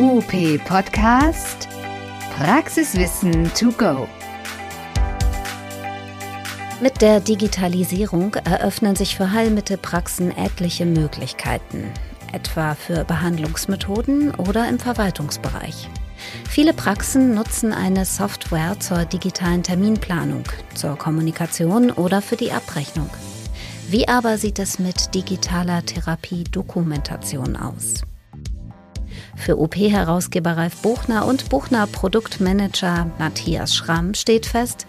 UP Podcast Praxiswissen to go. Mit der Digitalisierung eröffnen sich für Heilmittelpraxen etliche Möglichkeiten, etwa für Behandlungsmethoden oder im Verwaltungsbereich. Viele Praxen nutzen eine Software zur digitalen Terminplanung, zur Kommunikation oder für die Abrechnung. Wie aber sieht es mit digitaler Therapie-Dokumentation aus? Für OP-Herausgeber Ralf Buchner und Buchner Produktmanager Matthias Schramm steht fest,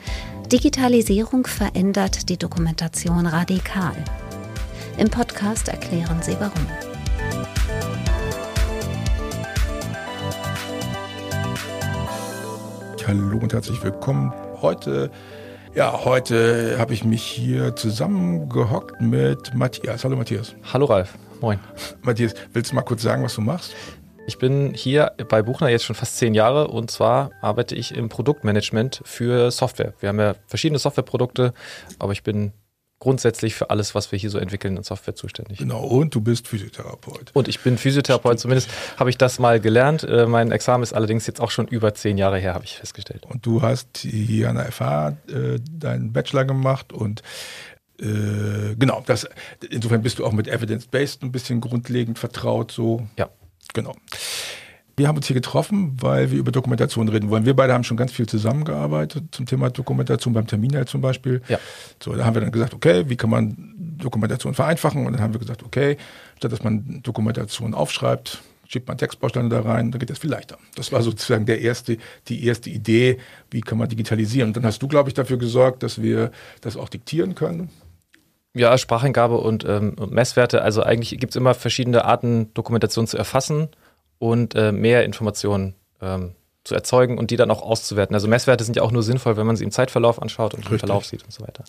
Digitalisierung verändert die Dokumentation radikal. Im Podcast erklären sie warum. Hallo und herzlich willkommen. Heute, ja, heute habe ich mich hier zusammengehockt mit Matthias. Hallo Matthias. Hallo Ralf. Moin. Matthias, willst du mal kurz sagen, was du machst? Ich bin hier bei Buchner jetzt schon fast zehn Jahre und zwar arbeite ich im Produktmanagement für Software. Wir haben ja verschiedene Softwareprodukte, aber ich bin grundsätzlich für alles, was wir hier so entwickeln in Software zuständig. Genau, und du bist Physiotherapeut. Und ich bin Physiotherapeut, zumindest habe ich das mal gelernt. Äh, mein Examen ist allerdings jetzt auch schon über zehn Jahre her, habe ich festgestellt. Und du hast hier an der FH äh, deinen Bachelor gemacht und äh, genau, das, insofern bist du auch mit Evidence-Based ein bisschen grundlegend vertraut, so. Ja. Genau. Wir haben uns hier getroffen, weil wir über Dokumentation reden wollen. Wir beide haben schon ganz viel zusammengearbeitet zum Thema Dokumentation, beim Terminal zum Beispiel. Ja. So, da haben wir dann gesagt, okay, wie kann man Dokumentation vereinfachen? Und dann haben wir gesagt, okay, statt dass man Dokumentation aufschreibt, schiebt man Textbausteine da rein, dann geht das viel leichter. Das war sozusagen der erste, die erste Idee, wie kann man digitalisieren. Und dann hast du, glaube ich, dafür gesorgt, dass wir das auch diktieren können. Ja, Spracheingabe und, ähm, Messwerte. Also eigentlich gibt es immer verschiedene Arten, Dokumentation zu erfassen und äh, mehr Informationen ähm, zu erzeugen und die dann auch auszuwerten. Also Messwerte sind ja auch nur sinnvoll, wenn man sie im Zeitverlauf anschaut und Richtig. im Verlauf sieht und so weiter.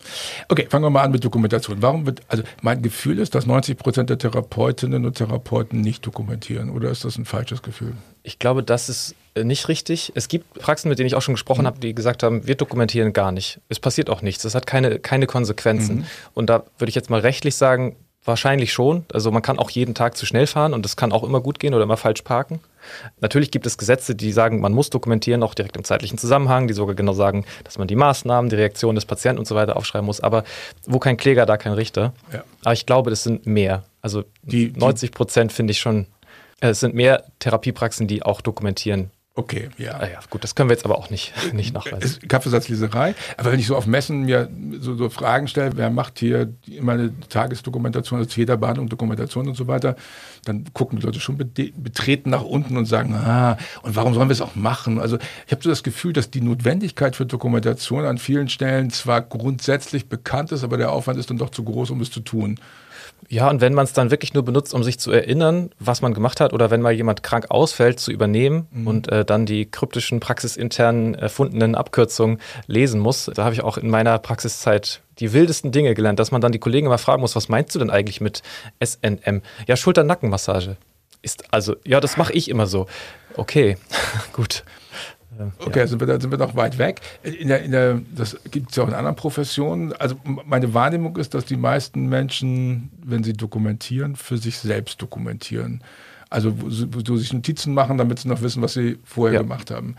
Okay, fangen wir mal an mit Dokumentation. Warum wird, also mein Gefühl ist, dass 90 Prozent der Therapeutinnen und Therapeuten nicht dokumentieren oder ist das ein falsches Gefühl? Ich glaube, das ist nicht richtig. Es gibt Praxen, mit denen ich auch schon gesprochen mhm. habe, die gesagt haben, wir dokumentieren gar nicht. Es passiert auch nichts. Das hat keine, keine Konsequenzen. Mhm. Und da würde ich jetzt mal rechtlich sagen, Wahrscheinlich schon. Also man kann auch jeden Tag zu schnell fahren und das kann auch immer gut gehen oder immer falsch parken. Natürlich gibt es Gesetze, die sagen, man muss dokumentieren, auch direkt im zeitlichen Zusammenhang, die sogar genau sagen, dass man die Maßnahmen, die Reaktion des Patienten und so weiter aufschreiben muss. Aber wo kein Kläger, da kein Richter. Ja. Aber ich glaube, das sind mehr. Also die, 90 Prozent finde ich schon. Äh, es sind mehr Therapiepraxen, die auch dokumentieren, Okay, ja. Ah ja. Gut, das können wir jetzt aber auch nicht, nicht nachweisen. Kaffeesatzleserei. Aber wenn ich so auf Messen mir so, so Fragen stelle, wer macht hier immer eine Tagesdokumentation, also jeder Behandlung Dokumentation und so weiter, dann gucken die Leute schon betreten nach unten und sagen, ah, und warum sollen wir es auch machen? Also ich habe so das Gefühl, dass die Notwendigkeit für Dokumentation an vielen Stellen zwar grundsätzlich bekannt ist, aber der Aufwand ist dann doch zu groß, um es zu tun. Ja, und wenn man es dann wirklich nur benutzt, um sich zu erinnern, was man gemacht hat, oder wenn mal jemand krank ausfällt, zu übernehmen mhm. und äh, dann die kryptischen praxisinternen erfundenen Abkürzungen lesen muss, da habe ich auch in meiner Praxiszeit die wildesten Dinge gelernt, dass man dann die Kollegen immer fragen muss, was meinst du denn eigentlich mit SNM? Ja, Schulter-Nackenmassage. Ist also, ja, das mache ich immer so. Okay, gut. Okay, ja. sind, wir, da sind wir noch weit weg. In der, in der, das gibt es ja auch in anderen Professionen. Also meine Wahrnehmung ist, dass die meisten Menschen, wenn sie dokumentieren, für sich selbst dokumentieren. Also wo, wo sich Notizen machen, damit sie noch wissen, was sie vorher ja. gemacht haben.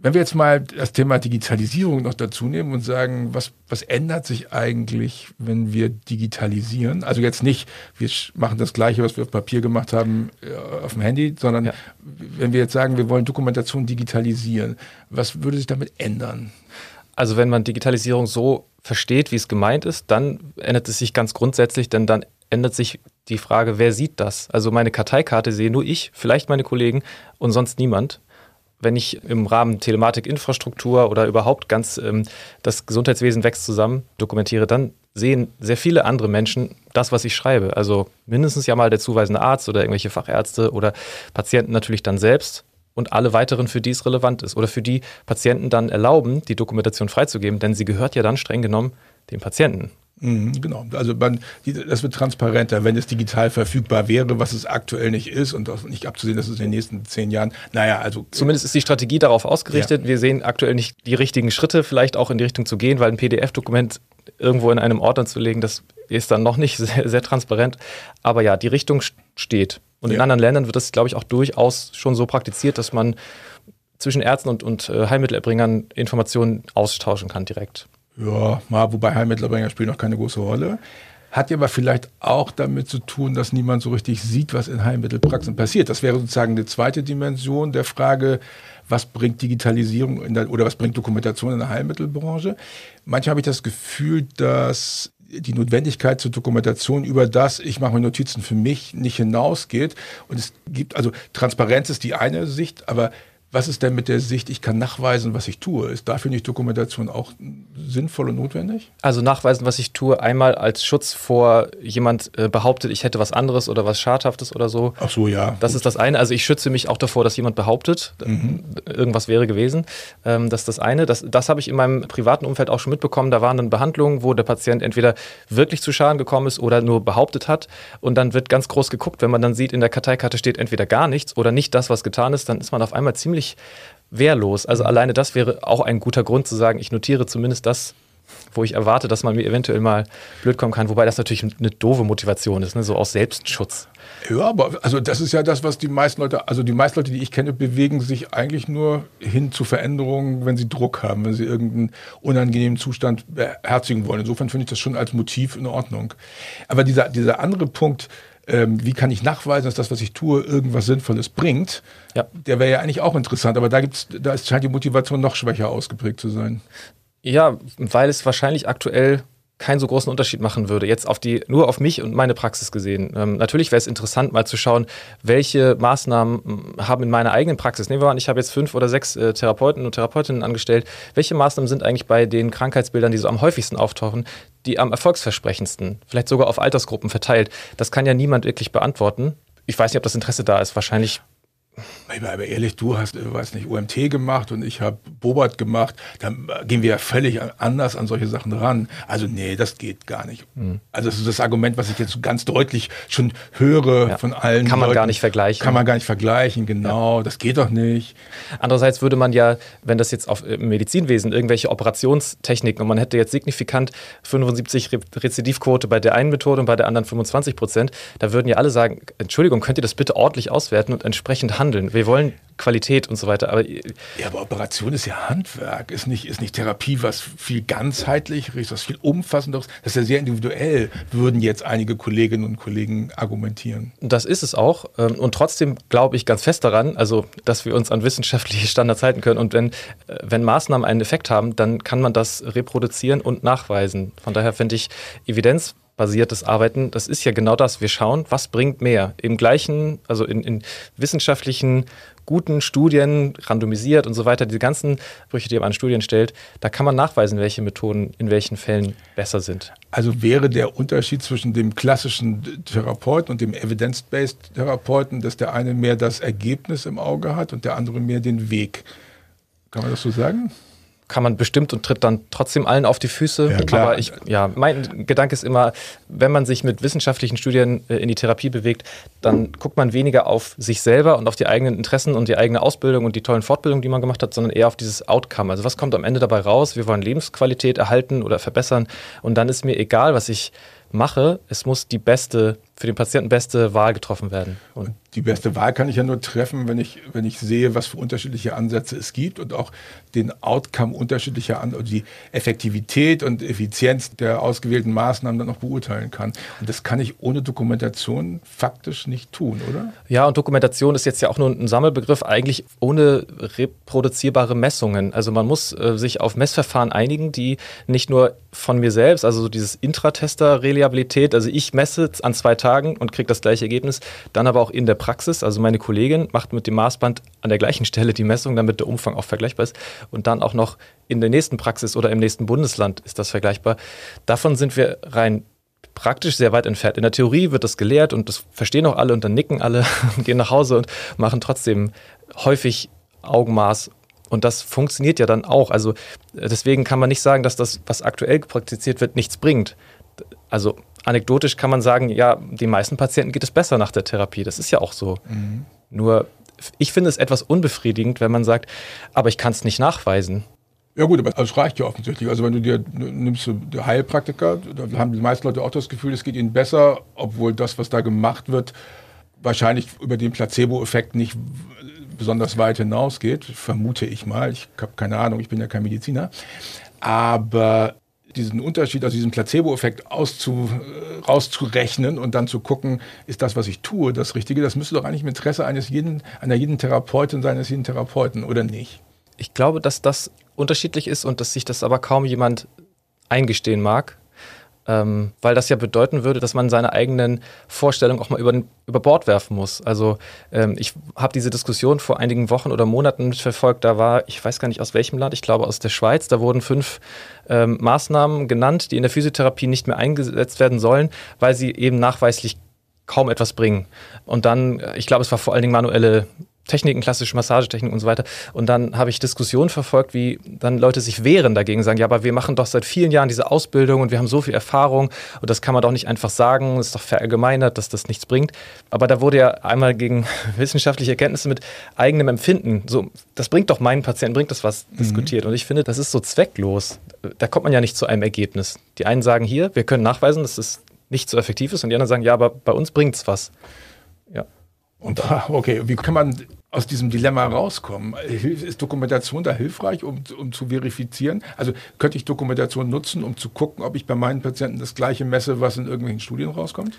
Wenn wir jetzt mal das Thema Digitalisierung noch dazu nehmen und sagen, was, was ändert sich eigentlich, wenn wir digitalisieren? Also jetzt nicht, wir machen das Gleiche, was wir auf Papier gemacht haben, äh, auf dem Handy, sondern ja. wenn wir jetzt sagen, wir wollen Dokumentation digitalisieren, was würde sich damit ändern? Also wenn man Digitalisierung so versteht, wie es gemeint ist, dann ändert es sich ganz grundsätzlich, denn dann ändert sich die Frage, wer sieht das? Also meine Karteikarte sehe nur ich, vielleicht meine Kollegen und sonst niemand wenn ich im Rahmen Telematikinfrastruktur oder überhaupt ganz ähm, das Gesundheitswesen wächst zusammen dokumentiere, dann sehen sehr viele andere Menschen das, was ich schreibe. Also mindestens ja mal der zuweisende Arzt oder irgendwelche Fachärzte oder Patienten natürlich dann selbst und alle weiteren, für die es relevant ist oder für die Patienten dann erlauben, die Dokumentation freizugeben, denn sie gehört ja dann streng genommen dem Patienten. Mhm, genau. Also man, das wird transparenter, wenn es digital verfügbar wäre, was es aktuell nicht ist und auch nicht abzusehen, dass es in den nächsten zehn Jahren, naja, also. Zumindest ist die Strategie darauf ausgerichtet. Ja. Wir sehen aktuell nicht die richtigen Schritte, vielleicht auch in die Richtung zu gehen, weil ein PDF-Dokument irgendwo in einem Ordner zu legen, das ist dann noch nicht sehr, sehr transparent. Aber ja, die Richtung steht. Und ja. in anderen Ländern wird das, glaube ich, auch durchaus schon so praktiziert, dass man zwischen Ärzten und, und äh, Heilmittelerbringern Informationen austauschen kann direkt. Ja, mal, wobei Heilmittelerbringer spielen noch keine große Rolle. Hat ja aber vielleicht auch damit zu tun, dass niemand so richtig sieht, was in Heilmittelpraxen passiert. Das wäre sozusagen eine zweite Dimension der Frage, was bringt Digitalisierung der, oder was bringt Dokumentation in der Heilmittelbranche. Manchmal habe ich das Gefühl, dass die Notwendigkeit zur Dokumentation über das, ich mache mir Notizen für mich, nicht hinausgeht. Und es gibt, also Transparenz ist die eine Sicht, aber was ist denn mit der Sicht, ich kann nachweisen, was ich tue? Ist dafür nicht Dokumentation auch sinnvoll und notwendig? Also nachweisen, was ich tue, einmal als Schutz vor jemand äh, behauptet, ich hätte was anderes oder was Schadhaftes oder so. Ach so, ja. Das gut. ist das eine. Also ich schütze mich auch davor, dass jemand behauptet, mhm. irgendwas wäre gewesen. Ähm, das ist das eine. Das, das habe ich in meinem privaten Umfeld auch schon mitbekommen. Da waren dann Behandlungen, wo der Patient entweder wirklich zu Schaden gekommen ist oder nur behauptet hat. Und dann wird ganz groß geguckt, wenn man dann sieht, in der Karteikarte steht entweder gar nichts oder nicht das, was getan ist, dann ist man auf einmal ziemlich ziemlich wehrlos. Also mhm. alleine das wäre auch ein guter Grund zu sagen, ich notiere zumindest das, wo ich erwarte, dass man mir eventuell mal blöd kommen kann. Wobei das natürlich eine doofe Motivation ist, ne? so aus Selbstschutz. Ja, aber also das ist ja das, was die meisten Leute, also die meisten Leute, die ich kenne, bewegen sich eigentlich nur hin zu Veränderungen, wenn sie Druck haben, wenn sie irgendeinen unangenehmen Zustand beherzigen wollen. Insofern finde ich das schon als Motiv in Ordnung. Aber dieser, dieser andere Punkt, ähm, wie kann ich nachweisen, dass das, was ich tue, irgendwas Sinnvolles bringt, ja. der wäre ja eigentlich auch interessant. Aber da, gibt's, da scheint die Motivation noch schwächer ausgeprägt zu sein. Ja, weil es wahrscheinlich aktuell keinen so großen Unterschied machen würde. Jetzt auf die, nur auf mich und meine Praxis gesehen. Ähm, natürlich wäre es interessant, mal zu schauen, welche Maßnahmen hm, haben in meiner eigenen Praxis. Nehmen wir an, ich habe jetzt fünf oder sechs äh, Therapeuten und Therapeutinnen angestellt. Welche Maßnahmen sind eigentlich bei den Krankheitsbildern, die so am häufigsten auftauchen, die am erfolgsversprechendsten, vielleicht sogar auf Altersgruppen verteilt? Das kann ja niemand wirklich beantworten. Ich weiß nicht, ob das Interesse da ist. Wahrscheinlich aber ehrlich, du hast, äh, weiß nicht, UMT gemacht und ich habe Bobert gemacht. Dann gehen wir ja völlig anders an solche Sachen ran. Also nee, das geht gar nicht. Mhm. Also das ist das Argument, was ich jetzt ganz deutlich schon höre ja. von allen. Kann man Leuten. gar nicht vergleichen. Kann man gar nicht vergleichen, genau. Ja. Das geht doch nicht. Andererseits würde man ja, wenn das jetzt auf äh, Medizinwesen irgendwelche Operationstechniken und man hätte jetzt signifikant 75 Re Rezidivquote bei der einen Methode und bei der anderen 25 Prozent, da würden ja alle sagen, Entschuldigung, könnt ihr das bitte ordentlich auswerten und entsprechend handeln. Wir wollen Qualität und so weiter. Aber ja, aber Operation ist ja Handwerk, ist nicht, ist nicht Therapie, was viel ganzheitlich ist, was viel umfassenderes. Das ist ja sehr individuell, würden jetzt einige Kolleginnen und Kollegen argumentieren. Das ist es auch. Ähm, und trotzdem glaube ich ganz fest daran, also dass wir uns an wissenschaftliche Standards halten können. Und wenn, äh, wenn Maßnahmen einen Effekt haben, dann kann man das reproduzieren und nachweisen. Von daher finde ich Evidenz basiertes Arbeiten, das ist ja genau das. Wir schauen, was bringt mehr. Im gleichen, also in, in wissenschaftlichen guten Studien, randomisiert und so weiter, die ganzen Brüche, die man an Studien stellt, da kann man nachweisen, welche Methoden in welchen Fällen besser sind. Also wäre der Unterschied zwischen dem klassischen Therapeuten und dem Evidence-Based Therapeuten, dass der eine mehr das Ergebnis im Auge hat und der andere mehr den Weg. Kann man das so sagen? Kann man bestimmt und tritt dann trotzdem allen auf die Füße. Ja, klar. Aber ich, ja, mein Gedanke ist immer, wenn man sich mit wissenschaftlichen Studien äh, in die Therapie bewegt, dann guckt man weniger auf sich selber und auf die eigenen Interessen und die eigene Ausbildung und die tollen Fortbildungen, die man gemacht hat, sondern eher auf dieses Outcome. Also was kommt am Ende dabei raus? Wir wollen Lebensqualität erhalten oder verbessern. Und dann ist mir egal, was ich mache, es muss die beste, für den Patienten beste Wahl getroffen werden. Und die beste Wahl kann ich ja nur treffen, wenn ich, wenn ich sehe, was für unterschiedliche Ansätze es gibt und auch den Outcome unterschiedlicher Ansätze, also die Effektivität und Effizienz der ausgewählten Maßnahmen dann auch beurteilen kann. Und das kann ich ohne Dokumentation faktisch nicht tun, oder? Ja, und Dokumentation ist jetzt ja auch nur ein Sammelbegriff, eigentlich ohne reproduzierbare Messungen. Also man muss äh, sich auf Messverfahren einigen, die nicht nur von mir selbst, also so dieses Intratester-Reliabilität, also ich messe an zwei Tagen und kriege das gleiche Ergebnis, dann aber auch in der Praxis. Also meine Kollegin macht mit dem Maßband an der gleichen Stelle die Messung, damit der Umfang auch vergleichbar ist. Und dann auch noch in der nächsten Praxis oder im nächsten Bundesland ist das vergleichbar. Davon sind wir rein praktisch sehr weit entfernt. In der Theorie wird das gelehrt und das verstehen auch alle und dann nicken alle und gehen nach Hause und machen trotzdem häufig Augenmaß. Und das funktioniert ja dann auch. Also deswegen kann man nicht sagen, dass das, was aktuell praktiziert wird, nichts bringt. Also anekdotisch kann man sagen, ja, den meisten Patienten geht es besser nach der Therapie. Das ist ja auch so. Mhm. Nur ich finde es etwas unbefriedigend, wenn man sagt, aber ich kann es nicht nachweisen. Ja gut, aber das reicht ja offensichtlich. Also wenn du dir nimmst du Heilpraktiker, da haben die meisten Leute auch das Gefühl, es geht ihnen besser, obwohl das, was da gemacht wird, wahrscheinlich über den Placebo-Effekt nicht besonders weit hinausgeht, vermute ich mal. Ich habe keine Ahnung, ich bin ja kein Mediziner. Aber diesen Unterschied aus diesem Placebo-Effekt äh, rauszurechnen und dann zu gucken, ist das, was ich tue, das Richtige, das müsste doch eigentlich im Interesse eines jeden, einer jeden Therapeutin sein, eines jeden Therapeuten, oder nicht? Ich glaube, dass das unterschiedlich ist und dass sich das aber kaum jemand eingestehen mag ähm, weil das ja bedeuten würde, dass man seine eigenen Vorstellungen auch mal über, über Bord werfen muss. Also ähm, ich habe diese Diskussion vor einigen Wochen oder Monaten mitverfolgt, da war, ich weiß gar nicht aus welchem Land, ich glaube aus der Schweiz, da wurden fünf ähm, Maßnahmen genannt, die in der Physiotherapie nicht mehr eingesetzt werden sollen, weil sie eben nachweislich kaum etwas bringen. Und dann, ich glaube, es war vor allen Dingen manuelle Techniken, klassische Massagetechniken und so weiter. Und dann habe ich Diskussionen verfolgt, wie dann Leute sich wehren dagegen, sagen, ja, aber wir machen doch seit vielen Jahren diese Ausbildung und wir haben so viel Erfahrung und das kann man doch nicht einfach sagen, es ist doch verallgemeinert, dass das nichts bringt. Aber da wurde ja einmal gegen wissenschaftliche Erkenntnisse mit eigenem Empfinden, so, das bringt doch meinen Patienten, bringt das was, mhm. diskutiert. Und ich finde, das ist so zwecklos. Da kommt man ja nicht zu einem Ergebnis. Die einen sagen hier, wir können nachweisen, dass es nicht so effektiv ist und die anderen sagen, ja, aber bei uns bringt es was. Ja. Und okay, wie kann man aus diesem Dilemma rauskommen? Ist Dokumentation da hilfreich, um, um zu verifizieren? Also könnte ich Dokumentation nutzen, um zu gucken, ob ich bei meinen Patienten das gleiche messe, was in irgendwelchen Studien rauskommt?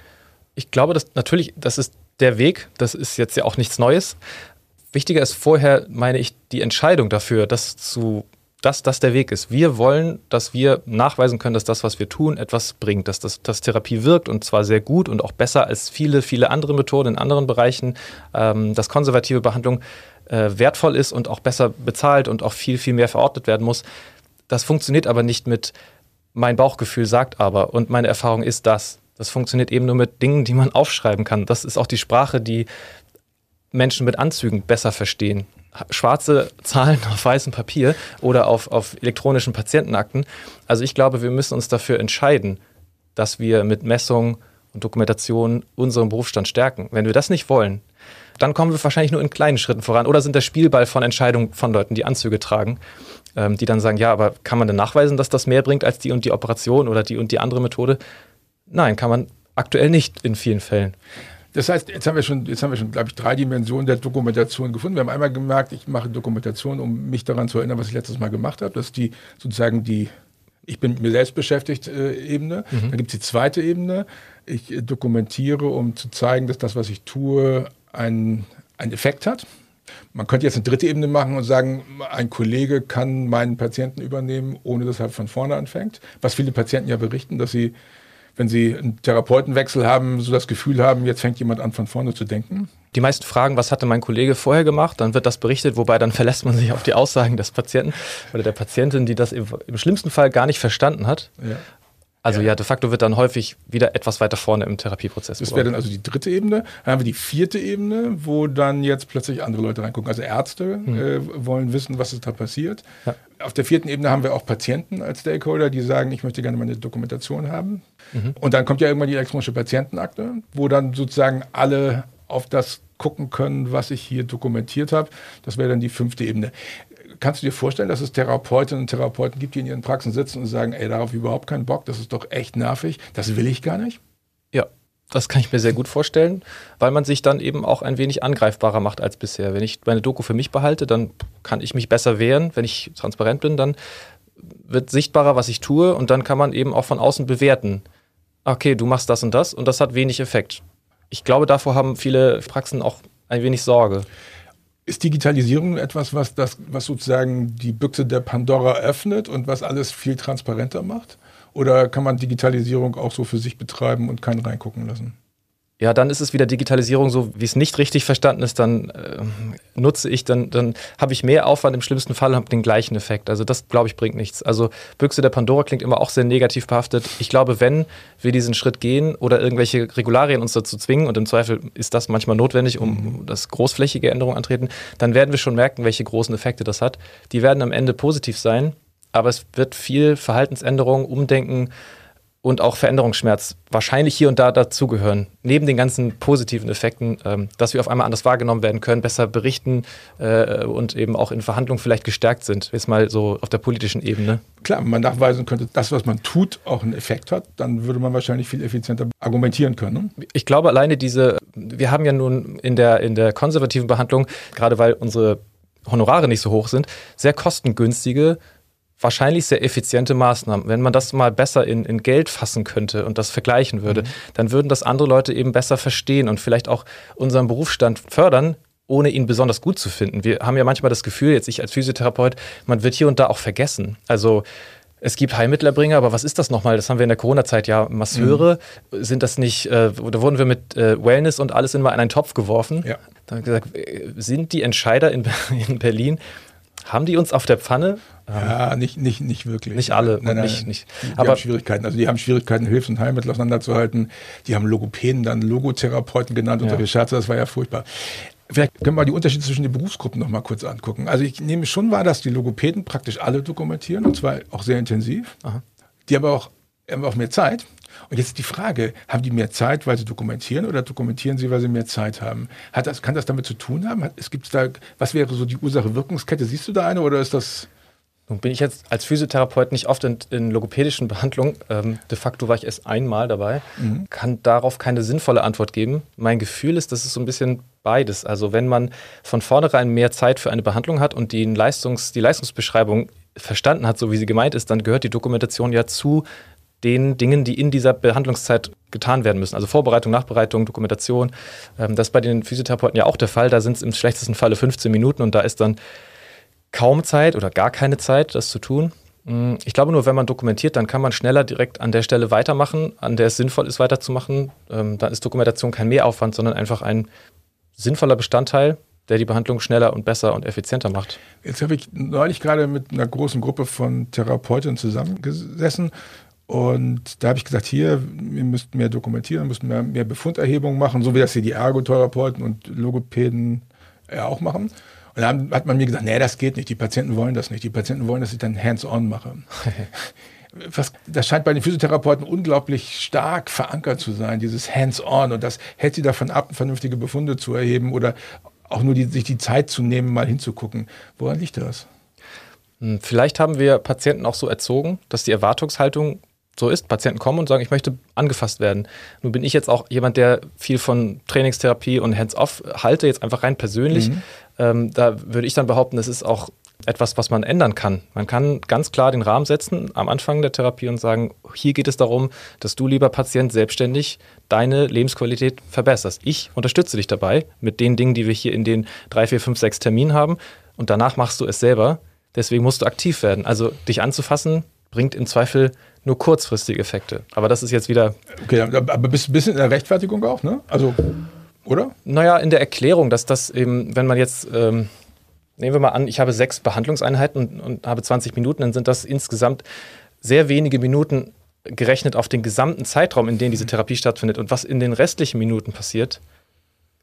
Ich glaube, dass natürlich, das ist der Weg, das ist jetzt ja auch nichts Neues. Wichtiger ist vorher, meine ich, die Entscheidung dafür, das zu dass das der Weg ist. Wir wollen, dass wir nachweisen können, dass das, was wir tun, etwas bringt, dass das dass Therapie wirkt und zwar sehr gut und auch besser als viele, viele andere Methoden in anderen Bereichen, ähm, dass konservative Behandlung äh, wertvoll ist und auch besser bezahlt und auch viel, viel mehr verordnet werden muss. Das funktioniert aber nicht mit mein Bauchgefühl sagt aber und meine Erfahrung ist das. Das funktioniert eben nur mit Dingen, die man aufschreiben kann. Das ist auch die Sprache, die Menschen mit Anzügen besser verstehen schwarze Zahlen auf weißem Papier oder auf, auf elektronischen Patientenakten. Also ich glaube, wir müssen uns dafür entscheiden, dass wir mit Messung und Dokumentation unseren Berufsstand stärken. Wenn wir das nicht wollen, dann kommen wir wahrscheinlich nur in kleinen Schritten voran oder sind der Spielball von Entscheidungen von Leuten, die Anzüge tragen, ähm, die dann sagen, ja, aber kann man denn nachweisen, dass das mehr bringt als die und die Operation oder die und die andere Methode? Nein, kann man aktuell nicht in vielen Fällen. Das heißt, jetzt haben wir schon, jetzt haben wir schon, glaube ich, drei Dimensionen der Dokumentation gefunden. Wir haben einmal gemerkt, ich mache Dokumentation, um mich daran zu erinnern, was ich letztes Mal gemacht habe. Das ist die sozusagen die ich bin mit mir selbst beschäftigt äh, Ebene. Mhm. Dann gibt es die zweite Ebene. Ich äh, dokumentiere, um zu zeigen, dass das, was ich tue, einen, einen Effekt hat. Man könnte jetzt eine dritte Ebene machen und sagen, ein Kollege kann meinen Patienten übernehmen, ohne dass er von vorne anfängt. Was viele Patienten ja berichten, dass sie wenn sie einen Therapeutenwechsel haben, so das Gefühl haben, jetzt fängt jemand an von vorne zu denken? Die meisten fragen, was hatte mein Kollege vorher gemacht? Dann wird das berichtet, wobei dann verlässt man sich auf die Aussagen des Patienten oder der Patientin, die das im, schlimmsten Fall gar nicht verstanden hat. Ja. Also ja. ja. de facto wird dann häufig wieder etwas weiter vorne im Therapieprozess. Das wäre dann also die dritte Ebene. Dann haben wir die vierte Ebene, wo dann jetzt plötzlich andere Leute reingucken. Also Ärzte mhm. äh, wollen wissen, was ist da passiert. Ja. Auf der vierten Ebene haben wir auch Patienten als Stakeholder, die sagen, ich möchte gerne meine Dokumentation haben. Mhm. Und dann kommt ja irgendwann die elektronische Patientenakte, wo dann sozusagen alle auf das gucken können, was ich hier dokumentiert habe. Das wäre dann die fünfte Ebene. Kannst du dir vorstellen, dass es Therapeutinnen und Therapeuten gibt, die in ihren Praxen sitzen und sagen, ey, darauf überhaupt keinen Bock, das ist doch echt nervig, das will ich gar nicht? Ja, das kann ich mir sehr gut vorstellen, weil man sich dann eben auch ein wenig angreifbarer macht als bisher. Wenn ich meine Doku für mich behalte, dann kann ich mich besser wehren. Wenn ich transparent bin, dann wird sichtbarer, was ich tue und dann kann man eben auch von außen bewerten. Okay, du machst das und das und das hat wenig Effekt. Ich glaube, davor haben viele Praxen auch ein wenig Sorge. Ist Digitalisierung etwas, was, das, was sozusagen die Büchse der Pandora öffnet und was alles viel transparenter macht? Oder kann man Digitalisierung auch so für sich betreiben und keinen reingucken lassen? Ja, dann ist es wieder Digitalisierung, so wie es nicht richtig verstanden ist, dann äh, nutze ich, dann, dann habe ich mehr Aufwand im schlimmsten Fall und habe den gleichen Effekt. Also das, glaube ich, bringt nichts. Also Büchse der Pandora klingt immer auch sehr negativ behaftet. Ich glaube, wenn wir diesen Schritt gehen oder irgendwelche Regularien uns dazu zwingen, und im Zweifel ist das manchmal notwendig, um mhm. das großflächige Änderungen antreten, dann werden wir schon merken, welche großen Effekte das hat. Die werden am Ende positiv sein, aber es wird viel Verhaltensänderung, Umdenken, und auch Veränderungsschmerz wahrscheinlich hier und da dazugehören. Neben den ganzen positiven Effekten, ähm, dass wir auf einmal anders wahrgenommen werden können, besser berichten äh, und eben auch in Verhandlungen vielleicht gestärkt sind, ist mal so auf der politischen Ebene. Klar, wenn man nachweisen könnte, dass was man tut auch einen Effekt hat, dann würde man wahrscheinlich viel effizienter argumentieren können. Ne? Ich glaube alleine diese, wir haben ja nun in der, in der konservativen Behandlung, gerade weil unsere Honorare nicht so hoch sind, sehr kostengünstige wahrscheinlich sehr effiziente Maßnahmen. Wenn man das mal besser in, in Geld fassen könnte und das vergleichen würde, mhm. dann würden das andere Leute eben besser verstehen und vielleicht auch unseren Berufsstand fördern, ohne ihn besonders gut zu finden. Wir haben ja manchmal das Gefühl, jetzt ich als Physiotherapeut, man wird hier und da auch vergessen. Also es gibt Heilmittelerbringer, aber was ist das nochmal? Das haben wir in der Corona-Zeit ja. Masseure, mhm. sind das nicht, äh, da wurden wir mit äh, Wellness und alles in mal in einen Topf geworfen. Ja. Da haben wir gesagt, äh, sind die Entscheider in, in Berlin haben die uns auf der Pfanne? Ja, nicht, nicht, nicht wirklich. Nicht alle. Nein, nein, nicht, nicht. Die, aber haben Schwierigkeiten. Also die haben Schwierigkeiten, Hilfs- und Heilmittel auseinanderzuhalten. Die haben Logopäden dann Logotherapeuten genannt und ja. solche Scherze. Das war ja furchtbar. Vielleicht können wir die Unterschiede zwischen den Berufsgruppen noch mal kurz angucken. Also ich nehme schon wahr, dass die Logopäden praktisch alle dokumentieren und zwar auch sehr intensiv. Aha. Die haben auch, haben auch mehr Zeit. Und jetzt die Frage, haben die mehr Zeit, weil sie dokumentieren oder dokumentieren sie, weil sie mehr Zeit haben? Hat das, kann das damit zu tun haben? Hat, es gibt's da, was wäre so die Ursache-Wirkungskette? Siehst du da eine oder ist das... Nun bin ich jetzt als Physiotherapeut nicht oft in, in logopädischen Behandlungen. Ähm, de facto war ich erst einmal dabei. Mhm. Kann darauf keine sinnvolle Antwort geben. Mein Gefühl ist, das ist so ein bisschen beides. Also wenn man von vornherein mehr Zeit für eine Behandlung hat und die, Leistungs-, die Leistungsbeschreibung verstanden hat, so wie sie gemeint ist, dann gehört die Dokumentation ja zu den Dingen, die in dieser Behandlungszeit getan werden müssen. Also Vorbereitung, Nachbereitung, Dokumentation. Ähm, das ist bei den Physiotherapeuten ja auch der Fall. Da sind es im schlechtesten Falle 15 Minuten und da ist dann kaum Zeit oder gar keine Zeit, das zu tun. Mm, ich glaube nur, wenn man dokumentiert, dann kann man schneller direkt an der Stelle weitermachen, an der es sinnvoll ist, weiterzumachen. Ähm, dann ist Dokumentation kein Mehraufwand, sondern einfach ein sinnvoller Bestandteil, der die Behandlung schneller und besser und effizienter macht. Jetzt habe ich neulich gerade mit einer großen Gruppe von Therapeutinnen zusammengesessen und da habe ich gesagt, hier, wir müssten mehr dokumentieren, müssten mehr, mehr Befunderhebungen machen, so wie das hier die Ergotherapeuten und Logopäden ja auch machen. Und dann hat man mir gesagt, nee, das geht nicht, die Patienten wollen das nicht. Die Patienten wollen, dass ich dann hands-on mache. Was, das scheint bei den Physiotherapeuten unglaublich stark verankert zu sein, dieses Hands-on. Und das hält sie davon ab, vernünftige Befunde zu erheben oder auch nur die, sich die Zeit zu nehmen, mal hinzugucken. Woran liegt das? Hm, vielleicht haben wir Patienten auch so erzogen, dass die Erwartungshaltung so ist. Patienten kommen und sagen, ich möchte angefasst werden. Nun bin ich jetzt auch jemand, der viel von Trainingstherapie und Hands-off halte, jetzt einfach rein persönlich. Mhm. Ähm, da würde ich dann behaupten, das ist auch etwas, was man ändern kann. Man kann ganz klar den Rahmen setzen am Anfang der Therapie und sagen, hier geht es darum, dass du, lieber Patient, selbstständig deine Lebensqualität verbesserst. Ich unterstütze dich dabei mit den Dingen, die wir hier in den drei, vier, fünf, sechs Terminen haben und danach machst du es selber. Deswegen musst du aktiv werden. Also dich anzufassen bringt im Zweifel nur kurzfristige Effekte. Aber das ist jetzt wieder. Okay, aber bist du ein bisschen in der Rechtfertigung auch, ne? Also, oder? Naja, in der Erklärung, dass das eben, wenn man jetzt. Ähm, nehmen wir mal an, ich habe sechs Behandlungseinheiten und, und habe 20 Minuten, dann sind das insgesamt sehr wenige Minuten gerechnet auf den gesamten Zeitraum, in dem diese Therapie stattfindet. Und was in den restlichen Minuten passiert,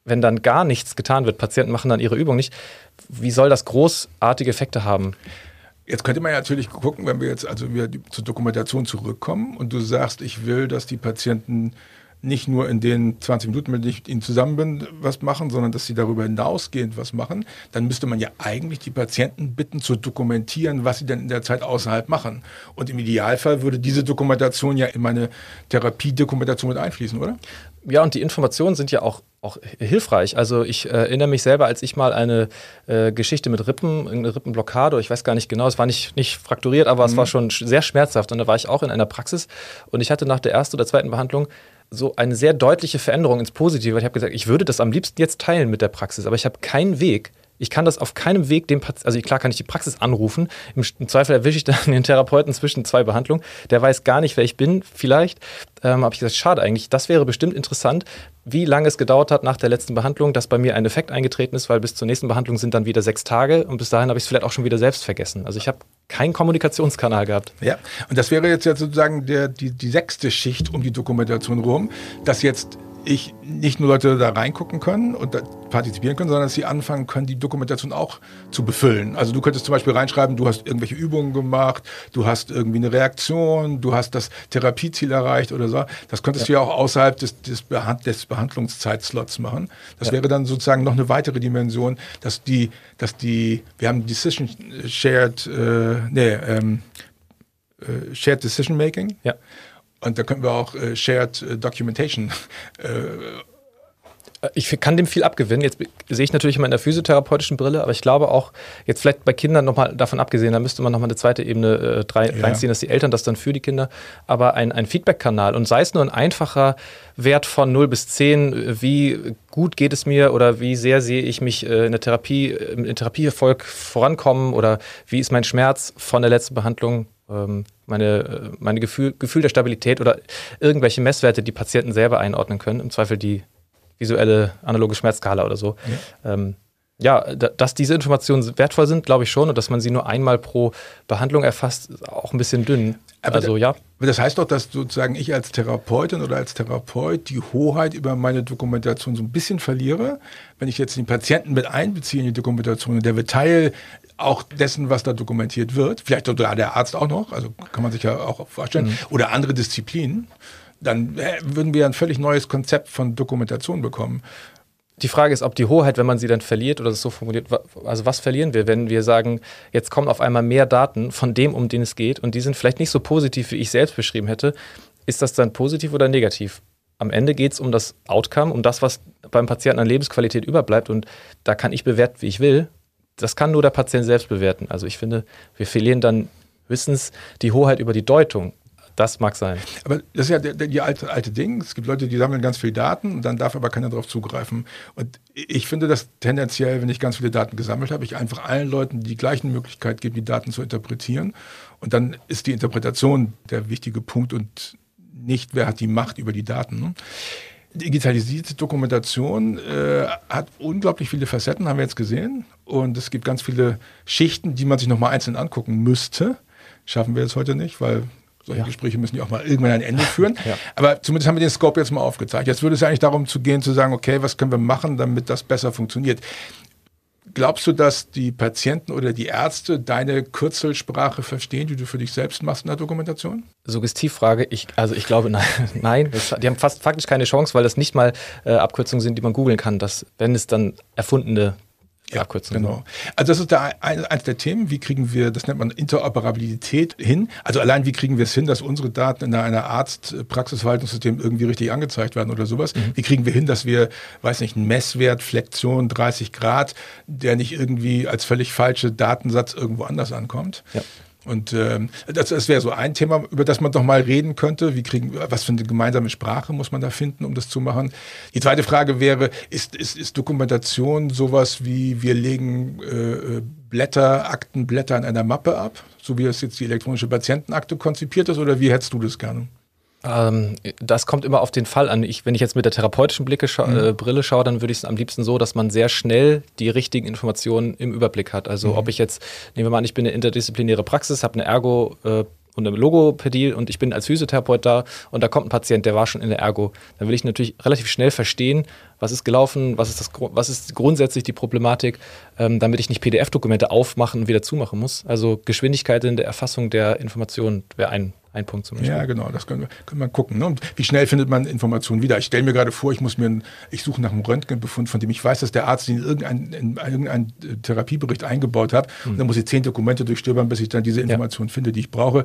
wenn dann gar nichts getan wird, Patienten machen dann ihre Übung nicht, wie soll das großartige Effekte haben? Jetzt könnte man ja natürlich gucken, wenn wir jetzt also wieder zur Dokumentation zurückkommen und du sagst, ich will, dass die Patienten nicht nur in den 20 Minuten, wenn ich mit ihnen zusammen bin, was machen, sondern dass sie darüber hinausgehend was machen, dann müsste man ja eigentlich die Patienten bitten zu dokumentieren, was sie denn in der Zeit außerhalb machen. Und im Idealfall würde diese Dokumentation ja in meine Therapiedokumentation mit einfließen, oder? Ja, und die Informationen sind ja auch, auch hilfreich. Also ich äh, erinnere mich selber, als ich mal eine äh, Geschichte mit Rippen, eine Rippenblockade, ich weiß gar nicht genau, es war nicht, nicht frakturiert, aber mhm. es war schon sehr schmerzhaft. Und da war ich auch in einer Praxis und ich hatte nach der ersten oder zweiten Behandlung so eine sehr deutliche Veränderung ins Positive. Ich habe gesagt, ich würde das am liebsten jetzt teilen mit der Praxis, aber ich habe keinen Weg, ich kann das auf keinem Weg dem Patienten, also klar kann ich die Praxis anrufen. Im, Im, Zweifel erwische ich dann den Therapeuten zwischen zwei Behandlungen. Der weiß gar nicht, wer ich bin, vielleicht. Ähm, habe ich gesagt, schade eigentlich. Das wäre bestimmt interessant, wie lange es gedauert hat nach der letzten Behandlung, dass bei mir ein Effekt eingetreten ist, weil bis zur nächsten Behandlung sind dann wieder sechs Tage und bis dahin habe ich es vielleicht auch schon wieder selbst vergessen. Also ich habe keinen Kommunikationskanal gehabt. Ja, und das wäre jetzt ja sozusagen der, die, die sechste Schicht um die Dokumentation rum, dass jetzt ich nicht nur Leute da reingucken können und da partizipieren können, sondern dass sie anfangen können, die Dokumentation auch zu befüllen. Also du könntest zum Beispiel reinschreiben, du hast irgendwelche Übungen gemacht, du hast irgendwie eine Reaktion, du hast das Therapieziel erreicht oder so. Das könntest ja. du ja auch außerhalb des, des, Behand des Behandlungszeitslots machen. Das ja. wäre dann sozusagen noch eine weitere Dimension, dass die, dass die, wir haben Decision Shared, äh, nee, ähm, äh, Shared Decision Making. Ja. Und da können wir auch äh, Shared äh, Documentation äh, ich kann dem viel abgewinnen. Jetzt sehe ich natürlich immer in der physiotherapeutischen Brille, aber ich glaube auch, jetzt vielleicht bei Kindern nochmal davon abgesehen, da müsste man nochmal eine zweite Ebene äh, drei, ja. reinziehen, dass die Eltern das dann für die Kinder, aber ein, ein Feedback-Kanal und sei es nur ein einfacher Wert von 0 bis 10, wie gut geht es mir oder wie sehr sehe ich mich äh, in der Therapie, im Therapieerfolg vorankommen oder wie ist mein Schmerz von der letzten Behandlung meine, äh, meine Gefühl, Gefühl der Stabilität oder irgendwelche Messwerte, die Patienten selber einordnen können, im Zweifel die visuelle analoge Schmerzskala oder so. Ja. Ähm, ja, dass diese Informationen wertvoll sind, glaube ich schon, und dass man sie nur einmal pro Behandlung erfasst, ist auch ein bisschen dünn. Aber also ja. Das heißt doch, dass sozusagen ich als Therapeutin oder als Therapeut die Hoheit über meine Dokumentation so ein bisschen verliere, wenn ich jetzt den Patienten mit einbeziehe in die Dokumentation und der wird Teil auch dessen, was da dokumentiert wird, vielleicht sogar der Arzt auch noch, also kann man sich ja auch vorstellen, mhm. oder andere Disziplinen, dann würden wir ein völlig neues Konzept von Dokumentation bekommen. Die Frage ist, ob die Hoheit, wenn man sie dann verliert oder so formuliert, also was verlieren wir, wenn wir sagen, jetzt kommen auf einmal mehr Daten von dem, um den es geht und die sind vielleicht nicht so positiv, wie ich selbst beschrieben hätte. Ist das dann positiv oder negativ? Am Ende geht es um das Outcome, um das, was beim Patienten an Lebensqualität überbleibt und da kann ich bewerten, wie ich will das kann nur der Patient selbst bewerten. Also ich finde, wir verlieren dann höchstens die Hoheit über die Deutung. Das mag sein. Aber das ist ja die, die alte, alte Ding. Es gibt Leute, die sammeln ganz viel Daten und dann darf aber keiner darauf zugreifen. Und ich finde das tendenziell, wenn ich ganz viele Daten gesammelt habe, ich einfach allen Leuten die gleichen Möglichkeit gebe, die Daten zu interpretieren. Und dann ist die Interpretation der wichtige Punkt und nicht, wer hat die Macht über die Daten. Ne? digitalisierte Dokumentation äh, hat unglaublich viele Facetten, haben wir jetzt gesehen. Und es gibt ganz viele Schichten, die man sich nochmal einzeln angucken müsste. Schaffen wir jetzt heute nicht, weil solche ja. Gespräche müssen ja auch mal irgendwann ein Ende führen. ja. Aber zumindest haben wir den Scope jetzt mal aufgezeigt. Jetzt würde es eigentlich darum zu gehen, zu sagen, okay, was können wir machen, damit das besser funktioniert. Glaubst du, dass die Patienten oder die Ärzte deine Kürzelsprache verstehen, die du für dich selbst machst in der Dokumentation? Suggestivfrage. Ich, also ich glaube, nein. nein das, die haben fast faktisch keine Chance, weil das nicht mal äh, Abkürzungen sind, die man googeln kann. Dass, wenn es dann erfundene ja, Abkürzung. Genau. Also das ist der, eines der Themen, wie kriegen wir, das nennt man Interoperabilität hin. Also allein wie kriegen wir es hin, dass unsere Daten in einer Arzt-Praxisverwaltungssystem irgendwie richtig angezeigt werden oder sowas. Mhm. Wie kriegen wir hin, dass wir, weiß nicht, einen Messwert, Flexion 30 Grad, der nicht irgendwie als völlig falsche Datensatz irgendwo anders ankommt. Ja. Und ähm, das, das wäre so ein Thema, über das man doch mal reden könnte. Wie kriegen, was für eine gemeinsame Sprache muss man da finden, um das zu machen? Die zweite Frage wäre, ist, ist, ist Dokumentation sowas wie, wir legen äh, Blätter, Aktenblätter in einer Mappe ab, so wie es jetzt die elektronische Patientenakte konzipiert ist, oder wie hättest du das gerne? Ähm, das kommt immer auf den Fall an. Ich, wenn ich jetzt mit der therapeutischen Blicke scha mhm. äh, Brille schaue, dann würde ich es am liebsten so, dass man sehr schnell die richtigen Informationen im Überblick hat. Also mhm. ob ich jetzt, nehmen wir mal an, ich bin eine interdisziplinäre Praxis, habe eine Ergo- äh, und eine Logopädie und ich bin als Physiotherapeut da und da kommt ein Patient, der war schon in der Ergo. Dann will ich natürlich relativ schnell verstehen, was ist gelaufen, was ist, das, was ist grundsätzlich die Problematik, ähm, damit ich nicht PDF-Dokumente aufmachen und wieder zumachen muss. Also Geschwindigkeit in der Erfassung der Informationen wäre ein ein Punkt zum Beispiel. Ja, genau, das können wir, können wir gucken. Ne? Und wie schnell findet man Informationen wieder? Ich stelle mir gerade vor, ich muss mir, einen, ich suche nach einem Röntgenbefund, von dem ich weiß, dass der Arzt ihn in irgendeinen in irgendein Therapiebericht eingebaut hat. Mhm. Und dann muss ich zehn Dokumente durchstöbern, bis ich dann diese Information ja. finde, die ich brauche.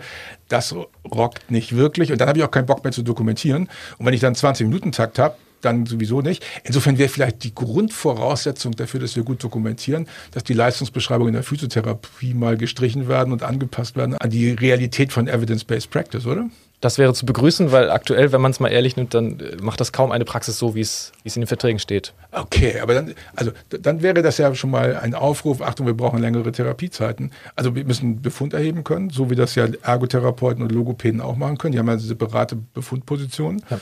Das rockt nicht wirklich. Und dann habe ich auch keinen Bock mehr zu dokumentieren. Und wenn ich dann 20 Minuten Takt habe, dann sowieso nicht. Insofern wäre vielleicht die Grundvoraussetzung dafür, dass wir gut dokumentieren, dass die Leistungsbeschreibungen in der Physiotherapie mal gestrichen werden und angepasst werden an die Realität von Evidence-Based Practice, oder? Das wäre zu begrüßen, weil aktuell, wenn man es mal ehrlich nimmt, dann äh, macht das kaum eine Praxis so, wie es in den Verträgen steht. Okay, aber dann, also, dann wäre das ja schon mal ein Aufruf, Achtung, wir brauchen längere Therapiezeiten. Also wir müssen Befund erheben können, so wie das ja Ergotherapeuten und Logopäden auch machen können. Die haben ja separate Befundpositionen. Ja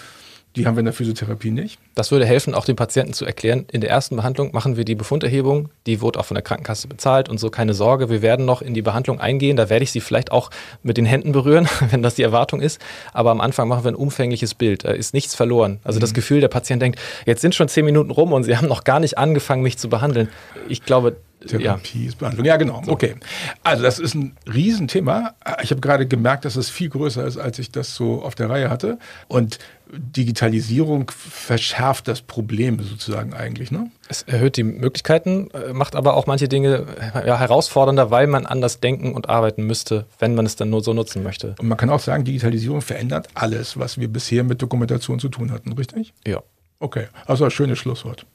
Die haben wir in der Physiotherapie nicht. Das würde helfen, auch den Patienten zu erklären, in der ersten Behandlung machen wir die Befunderhebung, die wurde auch von der Krankenkasse bezahlt und so keine Sorge, wir werden noch in die Behandlung eingehen, da werde ich Sie vielleicht auch mit den Händen berühren, wenn das die Erwartung ist, aber am Anfang machen wir ein umfängliches Bild, da ist nichts verloren. Also mhm. das Gefühl, der Patient denkt, jetzt sind schon zehn Minuten rum und Sie haben noch gar nicht angefangen, mich zu behandeln. Ich glaube, Therapie ja. ist Behandlung. Ja, genau. Okay. Also das ist ein Riesenthema. Ich habe gerade gemerkt, dass es viel größer ist, als ich das so auf der Reihe hatte. Und Digitalisierung verschärft das Problem sozusagen eigentlich. Ne? Es erhöht die Möglichkeiten, äh, macht aber auch manche Dinge ja, herausfordernder, weil man anders denken und arbeiten müsste, wenn man es dann nur so nutzen möchte. Und man kann auch sagen, Digitalisierung verändert alles, was wir bisher mit Dokumentation zu tun hatten, richtig? Ja. Okay, also ein schönes Schlusswort.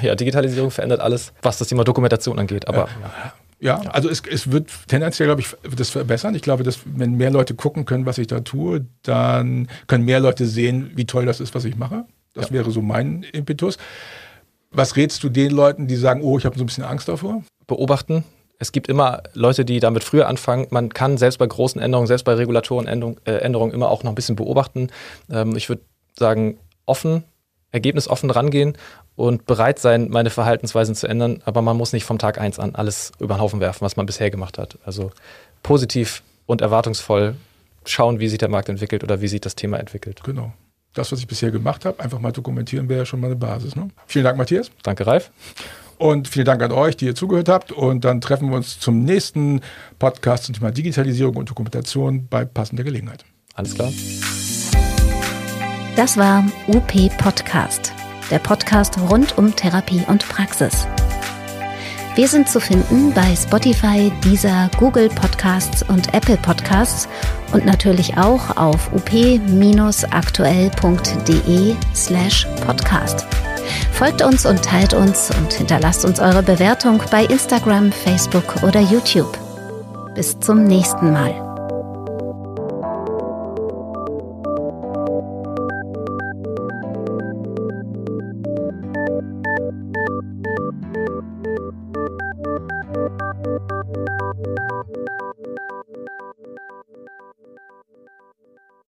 Ja, Digitalisierung verändert alles, was das Thema Dokumentation angeht. Aber ja. Ja, also es, es wird tendenziell, glaube ich, das verbessern. Ich glaube, dass wenn mehr Leute gucken können, was ich da tue, dann können mehr Leute sehen, wie toll das ist, was ich mache. Das ja. wäre so mein Impetus. Was rätst du den Leuten, die sagen, oh, ich habe so ein bisschen Angst davor? Beobachten. Es gibt immer Leute, die damit früher anfangen. Man kann selbst bei großen Änderungen, selbst bei Regulatorenänderungen äh, immer auch noch ein bisschen beobachten. Ähm, ich würde sagen, offen, ergebnisoffen rangehen und bereit sein, meine Verhaltensweisen zu ändern. Aber man muss nicht vom Tag eins an alles über den Haufen werfen, was man bisher gemacht hat. Also positiv und erwartungsvoll schauen, wie sich der Markt entwickelt oder wie sich das Thema entwickelt. Genau. Das, was ich bisher gemacht habe, einfach mal dokumentieren, wäre ja schon mal eine Basis. Ne? Vielen Dank, Matthias. Danke, Ralf. Und vielen Dank an euch, die ihr zugehört habt. Und dann treffen wir uns zum nächsten Podcast zum Thema Digitalisierung und Dokumentation bei passender Gelegenheit. Alles klar. Das war UP Podcast der Podcast rund um Therapie und Praxis. Wir sind zu finden bei Spotify, Deezer, Google Podcasts und Apple Podcasts und natürlich auch auf up-aktuell.de slash podcast. Folgt uns und teilt uns und hinterlasst uns eure Bewertung bei Instagram, Facebook oder YouTube. Bis zum nächsten Mal.